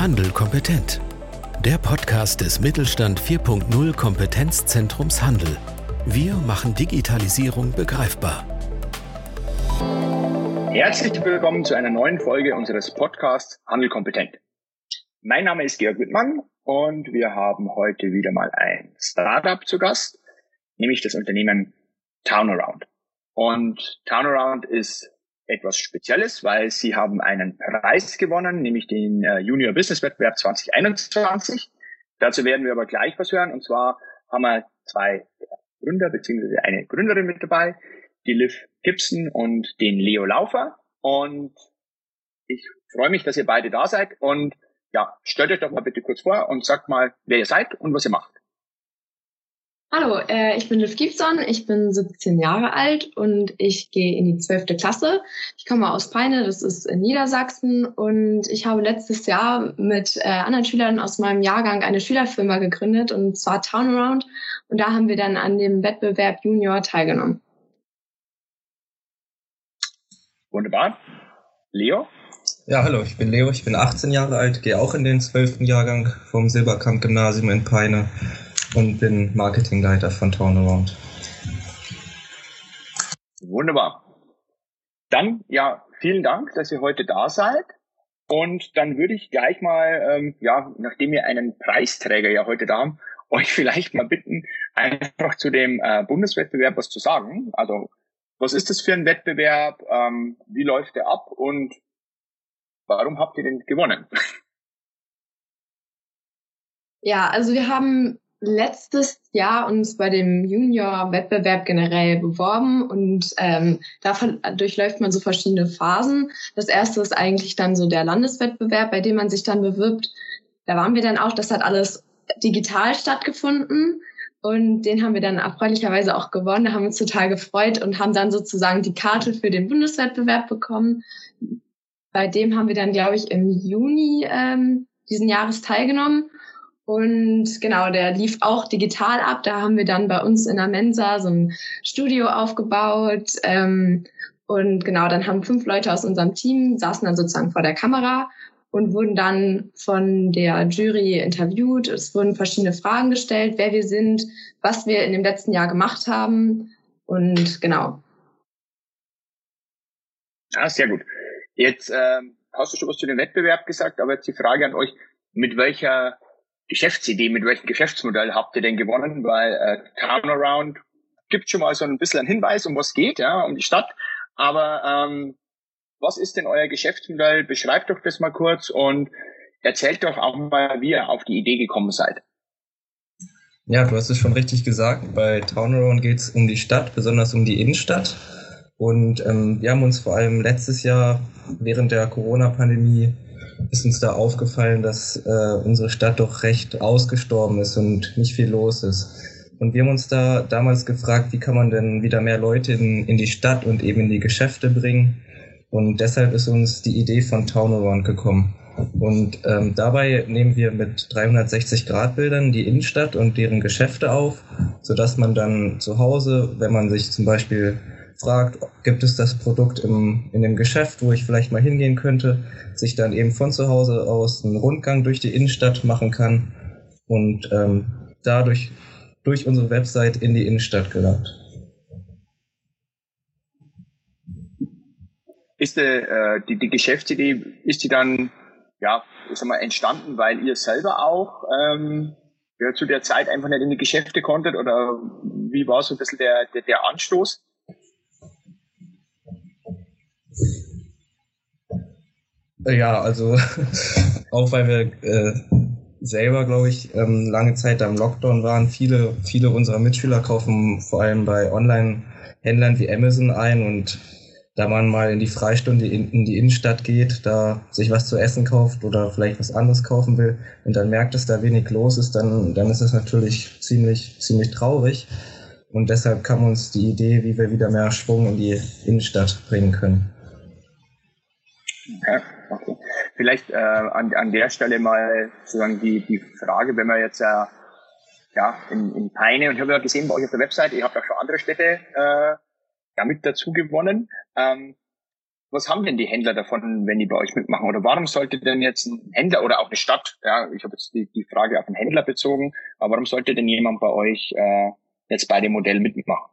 Handel kompetent. Der Podcast des Mittelstand 4.0 Kompetenzzentrums Handel. Wir machen Digitalisierung begreifbar. Herzlich willkommen zu einer neuen Folge unseres Podcasts Handel kompetent. Mein Name ist Georg Wittmann und wir haben heute wieder mal ein Startup zu Gast, nämlich das Unternehmen Townaround. Und Townaround ist etwas Spezielles, weil sie haben einen Preis gewonnen, nämlich den äh, Junior Business Wettbewerb 2021. Dazu werden wir aber gleich was hören. Und zwar haben wir zwei Gründer beziehungsweise eine Gründerin mit dabei, die Liv Gibson und den Leo Laufer. Und ich freue mich, dass ihr beide da seid. Und ja, stellt euch doch mal bitte kurz vor und sagt mal, wer ihr seid und was ihr macht. Hallo, äh, ich bin Liv Gibson, ich bin 17 Jahre alt und ich gehe in die 12. Klasse. Ich komme aus Peine, das ist in Niedersachsen und ich habe letztes Jahr mit äh, anderen Schülern aus meinem Jahrgang eine Schülerfirma gegründet und zwar Turnaround und da haben wir dann an dem Wettbewerb Junior teilgenommen. Wunderbar. Leo? Ja, hallo, ich bin Leo, ich bin 18 Jahre alt, gehe auch in den 12. Jahrgang vom Silberkamp Gymnasium in Peine und bin Marketingleiter von Turnaround. Wunderbar. Dann, ja, vielen Dank, dass ihr heute da seid. Und dann würde ich gleich mal, ähm, ja, nachdem wir einen Preisträger ja heute da haben, euch vielleicht mal bitten, einfach zu dem äh, Bundeswettbewerb was zu sagen. Also, was ist das für ein Wettbewerb? Ähm, wie läuft der ab? Und warum habt ihr den gewonnen? Ja, also wir haben letztes Jahr uns bei dem Junior-Wettbewerb generell beworben und ähm, davon durchläuft man so verschiedene Phasen. Das erste ist eigentlich dann so der Landeswettbewerb, bei dem man sich dann bewirbt. Da waren wir dann auch, das hat alles digital stattgefunden und den haben wir dann erfreulicherweise auch gewonnen. Da haben wir uns total gefreut und haben dann sozusagen die Karte für den Bundeswettbewerb bekommen. Bei dem haben wir dann, glaube ich, im Juni ähm, diesen Jahres teilgenommen. Und genau, der lief auch digital ab. Da haben wir dann bei uns in der Mensa so ein Studio aufgebaut. Ähm, und genau, dann haben fünf Leute aus unserem Team, saßen dann sozusagen vor der Kamera und wurden dann von der Jury interviewt. Es wurden verschiedene Fragen gestellt, wer wir sind, was wir in dem letzten Jahr gemacht haben. Und genau. Ah, sehr gut. Jetzt ähm, hast du schon was zu dem Wettbewerb gesagt, aber jetzt die Frage an euch, mit welcher Geschäftsidee, mit welchem Geschäftsmodell habt ihr denn gewonnen? Weil äh, Turnaround gibt schon mal so ein bisschen einen Hinweis, um was geht, ja, um die Stadt. Aber ähm, was ist denn euer Geschäftsmodell? Beschreibt doch das mal kurz und erzählt doch auch mal, wie ihr auf die Idee gekommen seid. Ja, du hast es schon richtig gesagt. Bei Turnaround geht es um die Stadt, besonders um die Innenstadt. Und ähm, wir haben uns vor allem letztes Jahr während der Corona-Pandemie ist uns da aufgefallen, dass äh, unsere Stadt doch recht ausgestorben ist und nicht viel los ist. Und wir haben uns da damals gefragt, wie kann man denn wieder mehr Leute in, in die Stadt und eben in die Geschäfte bringen. Und deshalb ist uns die Idee von Town gekommen. Und ähm, dabei nehmen wir mit 360-Grad-Bildern die Innenstadt und deren Geschäfte auf, sodass man dann zu Hause, wenn man sich zum Beispiel fragt, gibt es das Produkt im, in dem Geschäft, wo ich vielleicht mal hingehen könnte, sich dann eben von zu Hause aus einen Rundgang durch die Innenstadt machen kann und ähm, dadurch durch unsere Website in die Innenstadt gelangt. Ist die, äh, die, die Geschäftsidee, ist die dann, ja, ich sag mal, entstanden, weil ihr selber auch ähm, ja, zu der Zeit einfach nicht in die Geschäfte konntet oder wie war so ein bisschen der, der, der Anstoß? Ja, also auch weil wir äh, selber, glaube ich, ähm, lange Zeit da im Lockdown waren. Viele, viele unserer Mitschüler kaufen vor allem bei Online-Händlern wie Amazon ein und da man mal in die Freistunde in, in, die Innenstadt geht, da sich was zu essen kauft oder vielleicht was anderes kaufen will und dann merkt, dass da wenig los ist, dann, dann ist das natürlich ziemlich, ziemlich traurig. Und deshalb kam uns die Idee, wie wir wieder mehr Schwung in die Innenstadt bringen können. Okay. Okay. Vielleicht äh, an, an der Stelle mal sozusagen die, die Frage, wenn man jetzt äh, ja, in, in Peine, und ich habe ja gesehen bei euch auf der Website, ihr habt auch schon andere Städte äh, ja, mit dazu gewonnen. Ähm, was haben denn die Händler davon, wenn die bei euch mitmachen? Oder warum sollte denn jetzt ein Händler oder auch eine Stadt, ja, ich habe jetzt die, die Frage auf einen Händler bezogen, aber warum sollte denn jemand bei euch äh, jetzt bei dem Modell mitmachen?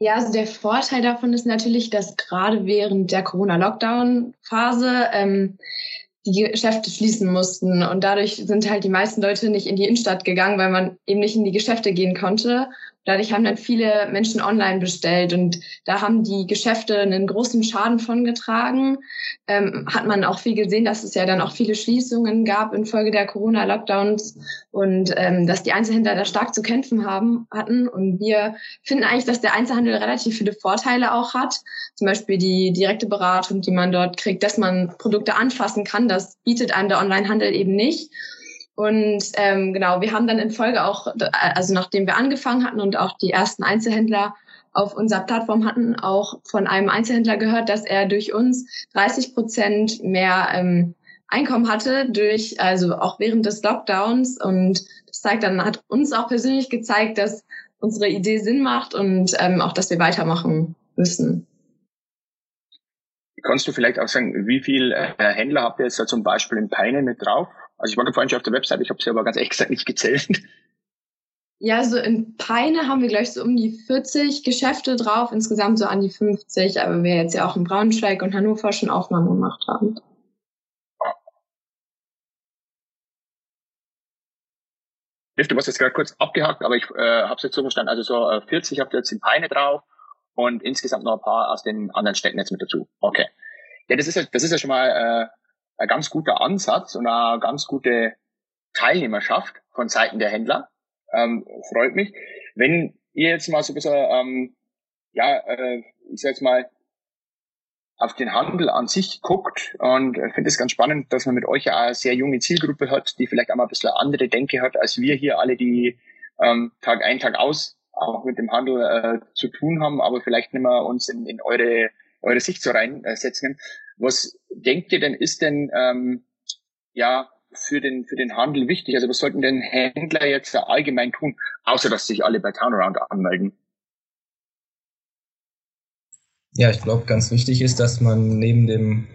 Ja, also der Vorteil davon ist natürlich, dass gerade während der Corona-Lockdown-Phase ähm, die Geschäfte schließen mussten. Und dadurch sind halt die meisten Leute nicht in die Innenstadt gegangen, weil man eben nicht in die Geschäfte gehen konnte. Dadurch haben dann viele Menschen online bestellt und da haben die Geschäfte einen großen Schaden von getragen. Ähm, hat man auch viel gesehen, dass es ja dann auch viele Schließungen gab infolge der Corona-Lockdowns und ähm, dass die Einzelhändler da stark zu kämpfen haben hatten. Und wir finden eigentlich, dass der Einzelhandel relativ viele Vorteile auch hat. Zum Beispiel die direkte Beratung, die man dort kriegt, dass man Produkte anfassen kann. Das bietet einem der Onlinehandel eben nicht. Und ähm, genau, wir haben dann in Folge auch, also nachdem wir angefangen hatten und auch die ersten Einzelhändler auf unserer Plattform hatten, auch von einem Einzelhändler gehört, dass er durch uns 30 Prozent mehr ähm, Einkommen hatte, durch, also auch während des Lockdowns. Und das zeigt dann, hat uns auch persönlich gezeigt, dass unsere Idee Sinn macht und ähm, auch, dass wir weitermachen müssen. Kannst du vielleicht auch sagen, wie viel äh, Händler habt ihr jetzt da zum Beispiel in Peine mit drauf? Also ich war vorhin schon auf der Website, ich habe sie aber ganz ehrlich gesagt nicht gezählt. Ja, so in Peine haben wir gleich so um die 40 Geschäfte drauf, insgesamt so an die 50, aber wir jetzt ja auch in Braunschweig und Hannover schon Aufnahmen gemacht haben. Du hast jetzt gerade kurz abgehakt, aber ich äh, habe es jetzt so verstanden. Also so äh, 40 habt ihr jetzt in Peine drauf und insgesamt noch ein paar aus den anderen Städten jetzt mit dazu. Okay. Ja, das ist ja, das ist ja schon mal äh, ein ganz guter Ansatz und eine ganz gute Teilnehmerschaft von Seiten der Händler. Ähm, freut mich. Wenn ihr jetzt mal so ein bisschen, ähm, ja, äh, ich sag jetzt mal, auf den Handel an sich guckt und finde es ganz spannend, dass man mit euch ja eine sehr junge Zielgruppe hat, die vielleicht auch mal ein bisschen andere Denke hat, als wir hier alle, die ähm, Tag ein, Tag aus auch mit dem Handel äh, zu tun haben, aber vielleicht nicht mehr uns in, in eure, eure Sicht so reinsetzen. Was denkt ihr denn, ist denn ähm, ja für den, für den Handel wichtig? Also was sollten denn Händler jetzt allgemein tun, außer dass sich alle bei Turnaround anmelden? Ja, ich glaube, ganz wichtig ist, dass man neben dem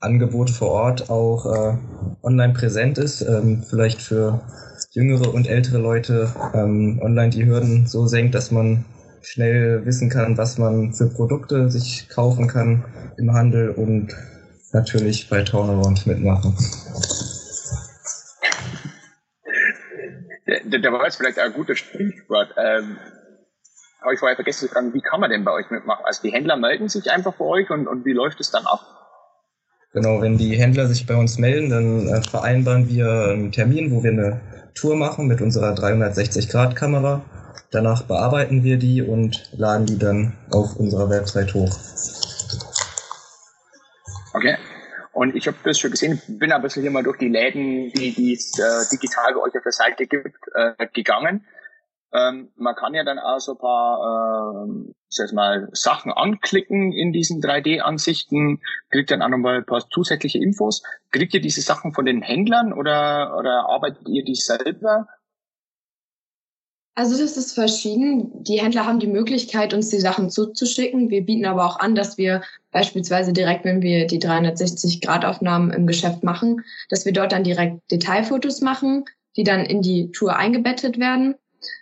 Angebot vor Ort auch äh, online präsent ist. Ähm, vielleicht für jüngere und ältere Leute ähm, online die Hürden so senkt, dass man schnell wissen kann, was man für Produkte sich kaufen kann im Handel und natürlich bei Turnaround mitmachen. Da, da war jetzt vielleicht ein gutes Stichwort. Ähm, habe ich vorher vergessen zu fragen, wie kann man denn bei euch mitmachen? Also die Händler melden sich einfach bei euch und, und wie läuft es dann ab? Genau, wenn die Händler sich bei uns melden, dann äh, vereinbaren wir einen Termin, wo wir eine Tour machen mit unserer 360-Grad-Kamera Danach bearbeiten wir die und laden die dann auf unserer Website hoch. Okay. Und ich habe das schon gesehen, bin ein bisschen hier mal durch die Läden, die, es äh, digital bei euch auf der Seite gibt, äh, gegangen. Ähm, man kann ja dann auch so ein paar äh, sag mal, Sachen anklicken in diesen 3D-Ansichten, kriegt dann auch nochmal ein paar zusätzliche Infos. Kriegt ihr diese Sachen von den Händlern oder, oder arbeitet ihr die selber? Also das ist verschieden. Die Händler haben die Möglichkeit, uns die Sachen zuzuschicken. Wir bieten aber auch an, dass wir beispielsweise direkt, wenn wir die 360-Grad-Aufnahmen im Geschäft machen, dass wir dort dann direkt Detailfotos machen, die dann in die Tour eingebettet werden.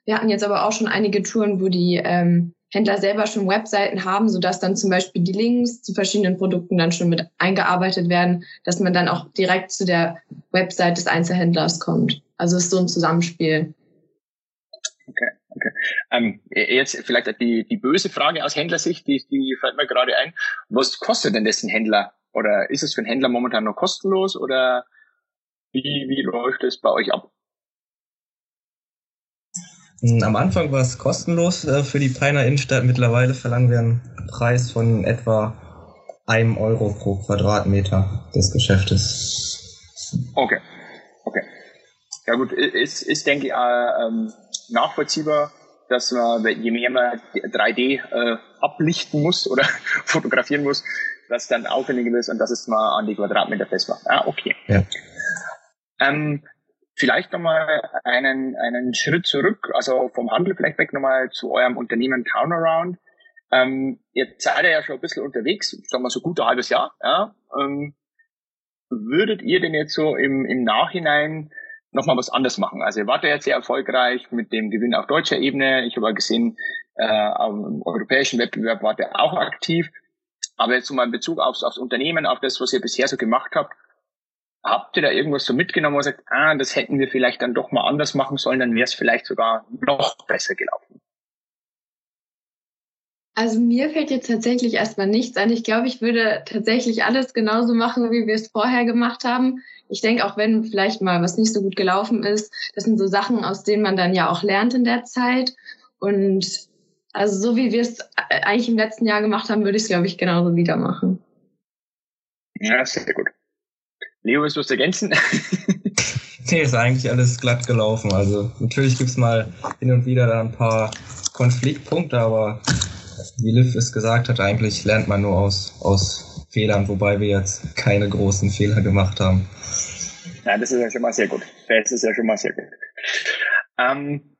Wir hatten jetzt aber auch schon einige Touren, wo die ähm, Händler selber schon Webseiten haben, sodass dann zum Beispiel die Links zu verschiedenen Produkten dann schon mit eingearbeitet werden, dass man dann auch direkt zu der Website des Einzelhändlers kommt. Also es ist so ein Zusammenspiel. Okay, okay. Ähm, jetzt vielleicht die, die böse Frage aus Händlersicht, die, die fällt mir gerade ein. Was kostet denn das ein Händler? Oder ist es für einen Händler momentan noch kostenlos oder wie, wie läuft es bei euch ab? Hm, am Anfang war es kostenlos äh, für die Peiner Innenstadt. Mittlerweile verlangen wir einen Preis von etwa einem Euro pro Quadratmeter des Geschäftes. Okay, okay. Ja gut, ist, ist denke ich, äh, ähm, nachvollziehbar, dass man, je mehr man 3D äh, ablichten muss oder fotografieren muss, dass dann aufwendiger ist und dass es mal an die Quadratmeter festmacht. Ah, okay. Ja. Ähm, vielleicht nochmal einen, einen Schritt zurück, also vom Handel vielleicht weg nochmal zu eurem Unternehmen Turnaround. Ähm, jetzt seid ihr ja schon ein bisschen unterwegs, sagen wir so gut ein halbes Jahr. Ja? Ähm, würdet ihr denn jetzt so im, im Nachhinein nochmal was anderes machen? Also ihr wart ja jetzt sehr erfolgreich mit dem Gewinn auf deutscher Ebene. Ich habe gesehen, äh, am europäischen Wettbewerb wart ihr auch aktiv. Aber jetzt mal in Bezug aufs, aufs Unternehmen, auf das, was ihr bisher so gemacht habt, habt ihr da irgendwas so mitgenommen, wo ihr sagt, ah, das hätten wir vielleicht dann doch mal anders machen sollen, dann wäre es vielleicht sogar noch besser gelaufen? Also mir fällt jetzt tatsächlich erstmal nichts an. Ich glaube, ich würde tatsächlich alles genauso machen, wie wir es vorher gemacht haben. Ich denke, auch wenn vielleicht mal was nicht so gut gelaufen ist, das sind so Sachen, aus denen man dann ja auch lernt in der Zeit. Und also so wie wir es eigentlich im letzten Jahr gemacht haben, würde ich es, glaube ich, genauso wieder machen. Ja, sehr gut. Leo, willst du was ergänzen? nee, ist eigentlich alles glatt gelaufen. Also natürlich gibt's mal hin und wieder da ein paar Konfliktpunkte, aber wie Liv es gesagt hat, eigentlich lernt man nur aus, aus Fehlern, wobei wir jetzt keine großen Fehler gemacht haben. Ja, das ist ja schon mal sehr gut. Das ist ja schon mal sehr gut. Ähm,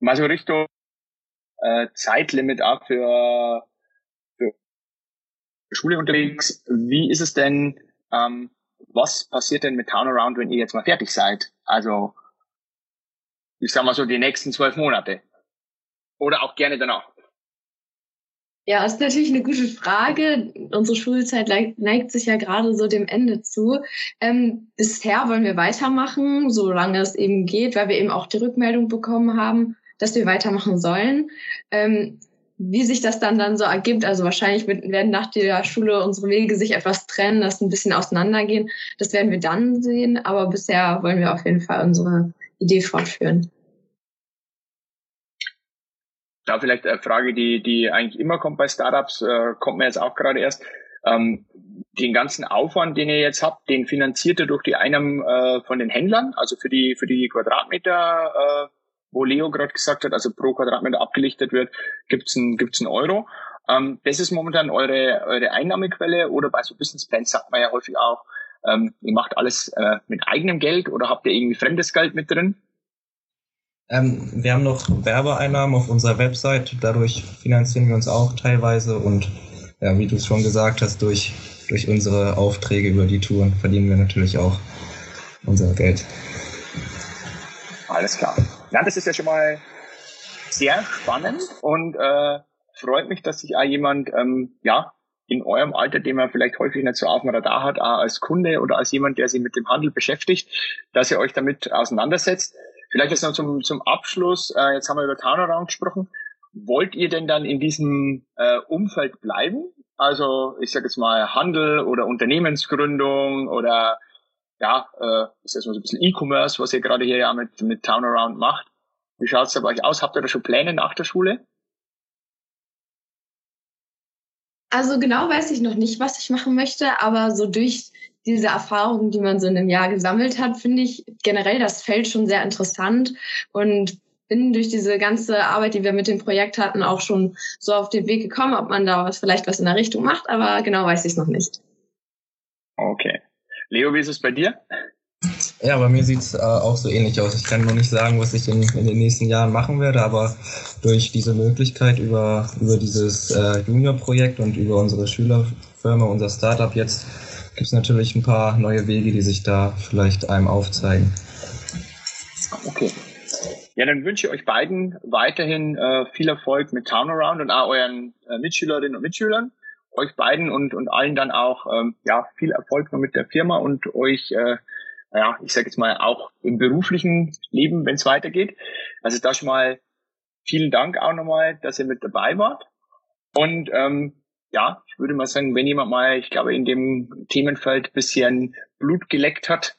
mal so Richtung äh, Zeitlimit auch für, für Schule unterwegs. Wie ist es denn, ähm, was passiert denn mit Turnaround, wenn ihr jetzt mal fertig seid? Also, ich sag mal so die nächsten zwölf Monate. Oder auch gerne danach. Ja, ist natürlich eine gute Frage. Unsere Schulzeit neigt sich ja gerade so dem Ende zu. Ähm, bisher wollen wir weitermachen, solange es eben geht, weil wir eben auch die Rückmeldung bekommen haben, dass wir weitermachen sollen. Ähm, wie sich das dann dann so ergibt, also wahrscheinlich werden nach der Schule unsere Wege sich etwas trennen, das ein bisschen auseinandergehen. Das werden wir dann sehen, aber bisher wollen wir auf jeden Fall unsere Idee fortführen. Da vielleicht eine Frage, die, die eigentlich immer kommt bei Startups, äh, kommt mir jetzt auch gerade erst. Ähm, den ganzen Aufwand, den ihr jetzt habt, den finanziert ihr durch die Einnahmen äh, von den Händlern, also für die, für die Quadratmeter, äh, wo Leo gerade gesagt hat, also pro Quadratmeter abgelichtet wird, gibt's ein, gibt's ein Euro. Ähm, das ist momentan eure, eure Einnahmequelle oder bei so Business Plans sagt man ja häufig auch, ähm, ihr macht alles äh, mit eigenem Geld oder habt ihr irgendwie fremdes Geld mit drin? Ähm, wir haben noch Werbeeinnahmen auf unserer Website, dadurch finanzieren wir uns auch teilweise und ja, wie du es schon gesagt hast, durch, durch unsere Aufträge über die Touren verdienen wir natürlich auch unser Geld. Alles klar. Ja, das ist ja schon mal sehr spannend und äh, freut mich, dass sich auch jemand, ähm, ja, in eurem Alter, den man vielleicht häufig nicht so auf dem Radar hat, auch als Kunde oder als jemand, der sich mit dem Handel beschäftigt, dass ihr euch damit auseinandersetzt. Vielleicht jetzt noch zum, zum Abschluss, äh, jetzt haben wir über Turnaround gesprochen. Wollt ihr denn dann in diesem äh, Umfeld bleiben? Also ich sage jetzt mal Handel oder Unternehmensgründung oder ja, äh, ist jetzt mal so ein bisschen E-Commerce, was ihr gerade hier ja mit, mit Turnaround macht. Wie schaut es bei euch aus? Habt ihr da schon Pläne nach der Schule? Also genau weiß ich noch nicht, was ich machen möchte, aber so durch diese Erfahrungen, die man so in einem Jahr gesammelt hat, finde ich generell das Feld schon sehr interessant und bin durch diese ganze Arbeit, die wir mit dem Projekt hatten, auch schon so auf den Weg gekommen, ob man da was vielleicht was in der Richtung macht, aber genau weiß ich es noch nicht. Okay. Leo, wie ist es bei dir? Ja, bei mir sieht es äh, auch so ähnlich aus. Ich kann noch nicht sagen, was ich in, in, den nächsten Jahren machen werde, aber durch diese Möglichkeit über, über dieses äh, Junior-Projekt und über unsere Schülerfirma, unser Startup jetzt, gibt es natürlich ein paar neue Wege, die sich da vielleicht einem aufzeigen. Okay. Ja, dann wünsche ich euch beiden weiterhin äh, viel Erfolg mit Turnaround und auch euren äh, Mitschülerinnen und Mitschülern euch beiden und, und allen dann auch ähm, ja, viel Erfolg noch mit der Firma und euch, äh, ja, ich sage jetzt mal, auch im beruflichen Leben, wenn es weitergeht. Also da schon mal vielen Dank auch nochmal, dass ihr mit dabei wart. Und ähm, ja, ich würde mal sagen, wenn jemand mal, ich glaube, in dem Themenfeld bisschen Blut geleckt hat,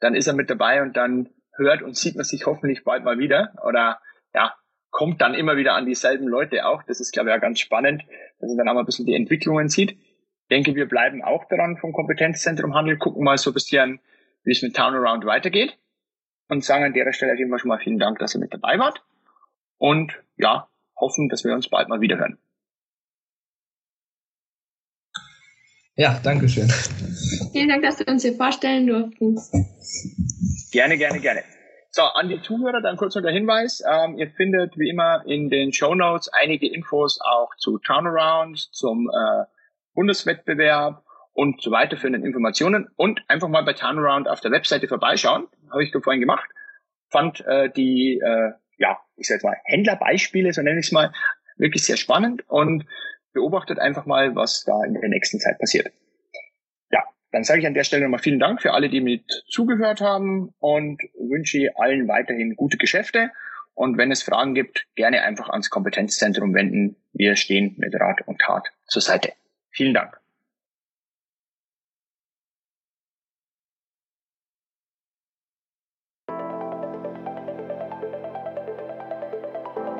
dann ist er mit dabei und dann hört und sieht man sich hoffentlich bald mal wieder. Oder ja, kommt dann immer wieder an dieselben Leute auch. Das ist, glaube ich, ja ganz spannend, dass man dann auch mal ein bisschen die Entwicklungen sieht. Ich denke, wir bleiben auch dran vom Kompetenzzentrum Handel, gucken mal so ein bisschen, wie es mit Turnaround weitergeht und sagen an der Stelle auf jeden Fall schon mal vielen Dank, dass ihr mit dabei wart und ja, hoffen, dass wir uns bald mal wieder hören. Ja, danke schön. Vielen Dank, dass wir uns hier vorstellen durften. Gerne, gerne, gerne. So, an die Zuhörer dann kurz noch der Hinweis. Ähm, ihr findet wie immer in den Show Notes einige Infos auch zu Turnaround, zum äh, Bundeswettbewerb und so weiterführenden Informationen und einfach mal bei Turnaround auf der Webseite vorbeischauen. Habe ich vorhin gemacht. Fand äh, die, äh, ja, ich sag jetzt mal, Händlerbeispiele, so nenne ich es mal, wirklich sehr spannend und beobachtet einfach mal, was da in der nächsten Zeit passiert. Dann sage ich an der Stelle nochmal vielen Dank für alle, die mit zugehört haben und wünsche allen weiterhin gute Geschäfte. Und wenn es Fragen gibt, gerne einfach ans Kompetenzzentrum wenden. Wir stehen mit Rat und Tat zur Seite. Vielen Dank.